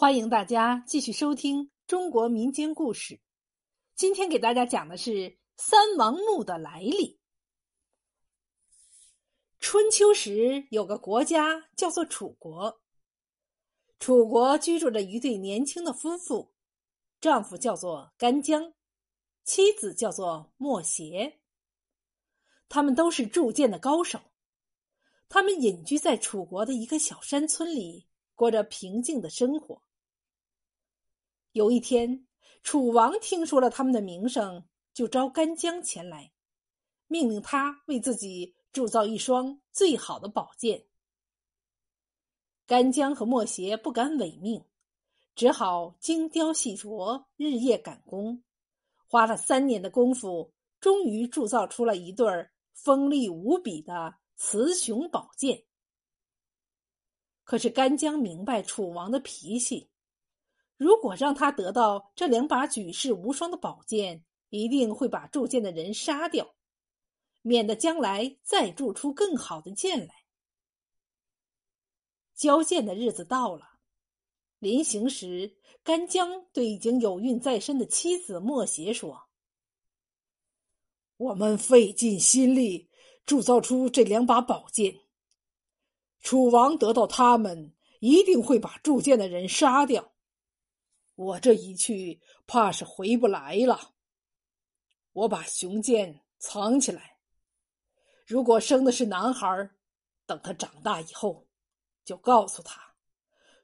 欢迎大家继续收听中国民间故事。今天给大家讲的是三王墓的来历。春秋时有个国家叫做楚国，楚国居住着一对年轻的夫妇，丈夫叫做干将，妻子叫做莫邪。他们都是铸剑的高手，他们隐居在楚国的一个小山村里，过着平静的生活。有一天，楚王听说了他们的名声，就召干将前来，命令他为自己铸造一双最好的宝剑。干将和莫邪不敢违命，只好精雕细琢，日夜赶工，花了三年的功夫，终于铸造出了一对锋利无比的雌雄宝剑。可是干将明白楚王的脾气。如果让他得到这两把举世无双的宝剑，一定会把铸剑的人杀掉，免得将来再铸出更好的剑来。交剑的日子到了，临行时，干将对已经有孕在身的妻子莫邪说：“我们费尽心力铸造出这两把宝剑，楚王得到他们，一定会把铸剑的人杀掉。”我这一去，怕是回不来了。我把雄剑藏起来，如果生的是男孩，等他长大以后，就告诉他，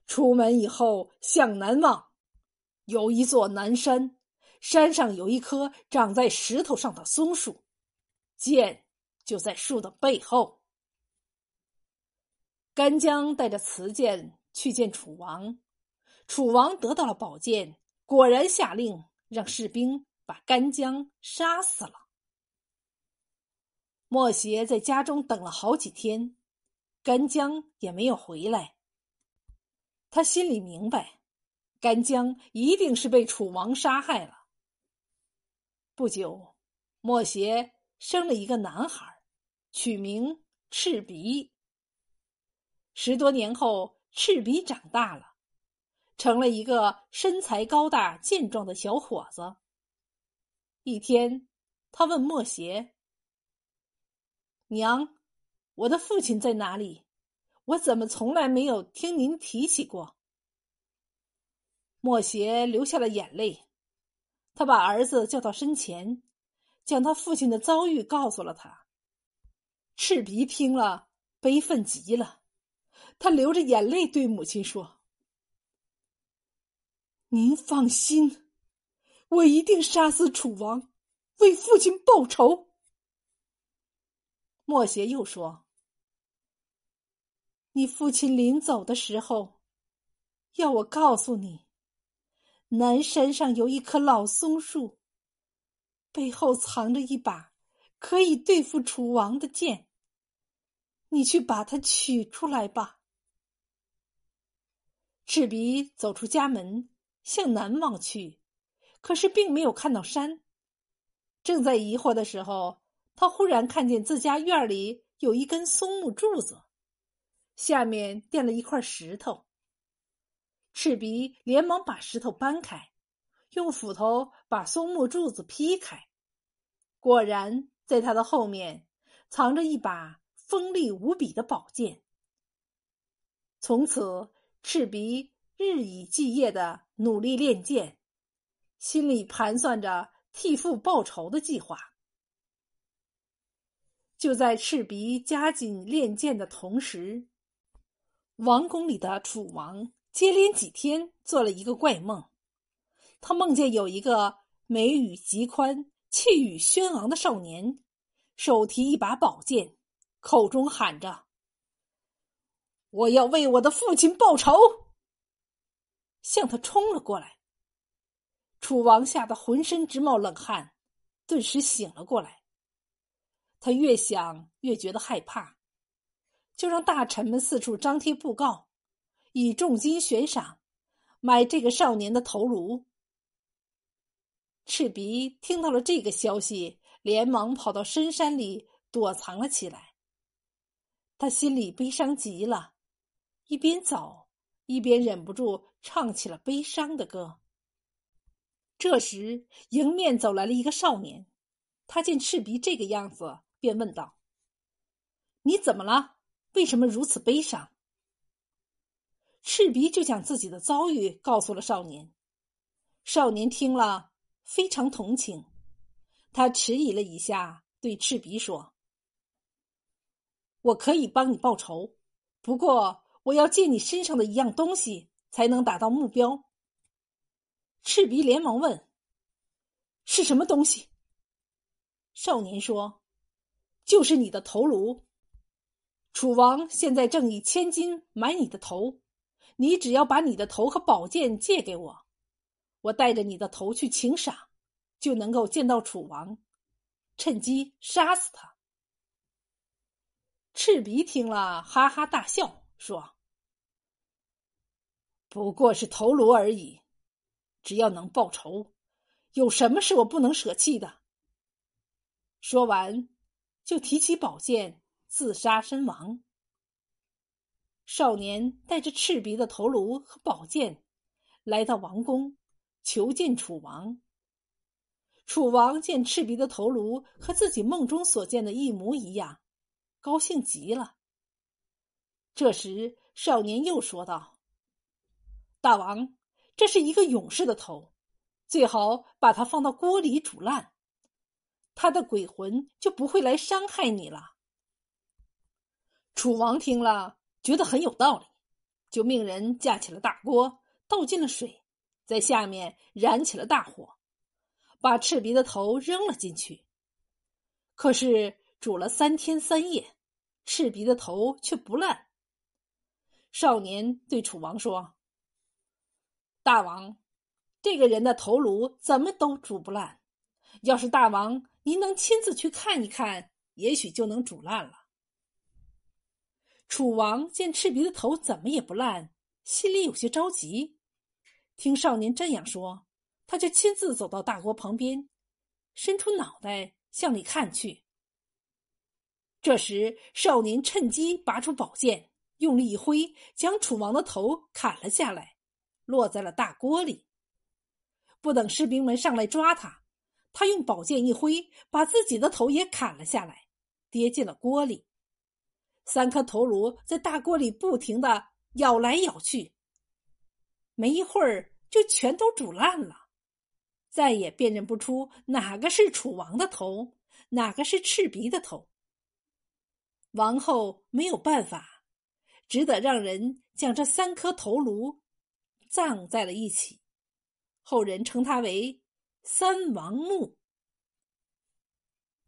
出门以后向南望，有一座南山，山上有一棵长在石头上的松树，剑就在树的背后。干将带着雌剑去见楚王。楚王得到了宝剑，果然下令让士兵把干将杀死了。莫邪在家中等了好几天，干将也没有回来。他心里明白，干将一定是被楚王杀害了。不久，莫邪生了一个男孩，取名赤鼻。十多年后，赤鼻长大了。成了一个身材高大健壮的小伙子。一天，他问莫邪：“娘，我的父亲在哪里？我怎么从来没有听您提起过？”莫邪流下了眼泪，他把儿子叫到身前，将他父亲的遭遇告诉了他。赤鼻听了，悲愤极了，他流着眼泪对母亲说。您放心，我一定杀死楚王，为父亲报仇。莫邪又说：“你父亲临走的时候，要我告诉你，南山上有一棵老松树，背后藏着一把可以对付楚王的剑。你去把它取出来吧。”赤鼻走出家门。向南望去，可是并没有看到山。正在疑惑的时候，他忽然看见自家院里有一根松木柱子，下面垫了一块石头。赤鼻连忙把石头搬开，用斧头把松木柱子劈开，果然在他的后面藏着一把锋利无比的宝剑。从此，赤鼻。日以继夜的努力练剑，心里盘算着替父报仇的计划。就在赤鼻加紧练剑的同时，王宫里的楚王接连几天做了一个怪梦，他梦见有一个眉宇极宽、气宇轩昂的少年，手提一把宝剑，口中喊着：“我要为我的父亲报仇。”向他冲了过来。楚王吓得浑身直冒冷汗，顿时醒了过来。他越想越觉得害怕，就让大臣们四处张贴布告，以重金悬赏，买这个少年的头颅。赤鼻听到了这个消息，连忙跑到深山里躲藏了起来。他心里悲伤极了，一边走。一边忍不住唱起了悲伤的歌。这时，迎面走来了一个少年，他见赤鼻这个样子，便问道：“你怎么了？为什么如此悲伤？”赤鼻就将自己的遭遇告诉了少年。少年听了，非常同情。他迟疑了一下，对赤鼻说：“我可以帮你报仇，不过我要借你身上的一样东西，才能达到目标。”赤鼻连忙问：“是什么东西？”少年说：“就是你的头颅。楚王现在正以千金买你的头。”你只要把你的头和宝剑借给我，我带着你的头去请赏，就能够见到楚王，趁机杀死他。赤鼻听了，哈哈大笑，说：“不过是头颅而已，只要能报仇，有什么是我不能舍弃的？”说完，就提起宝剑自杀身亡。少年带着赤鼻的头颅和宝剑，来到王宫，求见楚王。楚王见赤鼻的头颅和自己梦中所见的一模一样，高兴极了。这时，少年又说道：“大王，这是一个勇士的头，最好把它放到锅里煮烂，他的鬼魂就不会来伤害你了。”楚王听了。觉得很有道理，就命人架起了大锅，倒进了水，在下面燃起了大火，把赤鼻的头扔了进去。可是煮了三天三夜，赤鼻的头却不烂。少年对楚王说：“大王，这个人的头颅怎么都煮不烂，要是大王您能亲自去看一看，也许就能煮烂了。”楚王见赤鼻的头怎么也不烂，心里有些着急。听少年这样说，他就亲自走到大锅旁边，伸出脑袋向里看去。这时，少年趁机拔出宝剑，用力一挥，将楚王的头砍了下来，落在了大锅里。不等士兵们上来抓他，他用宝剑一挥，把自己的头也砍了下来，跌进了锅里。三颗头颅在大锅里不停的咬来咬去，没一会儿就全都煮烂了，再也辨认不出哪个是楚王的头，哪个是赤鼻的头。王后没有办法，只得让人将这三颗头颅葬在了一起，后人称它为“三王墓”。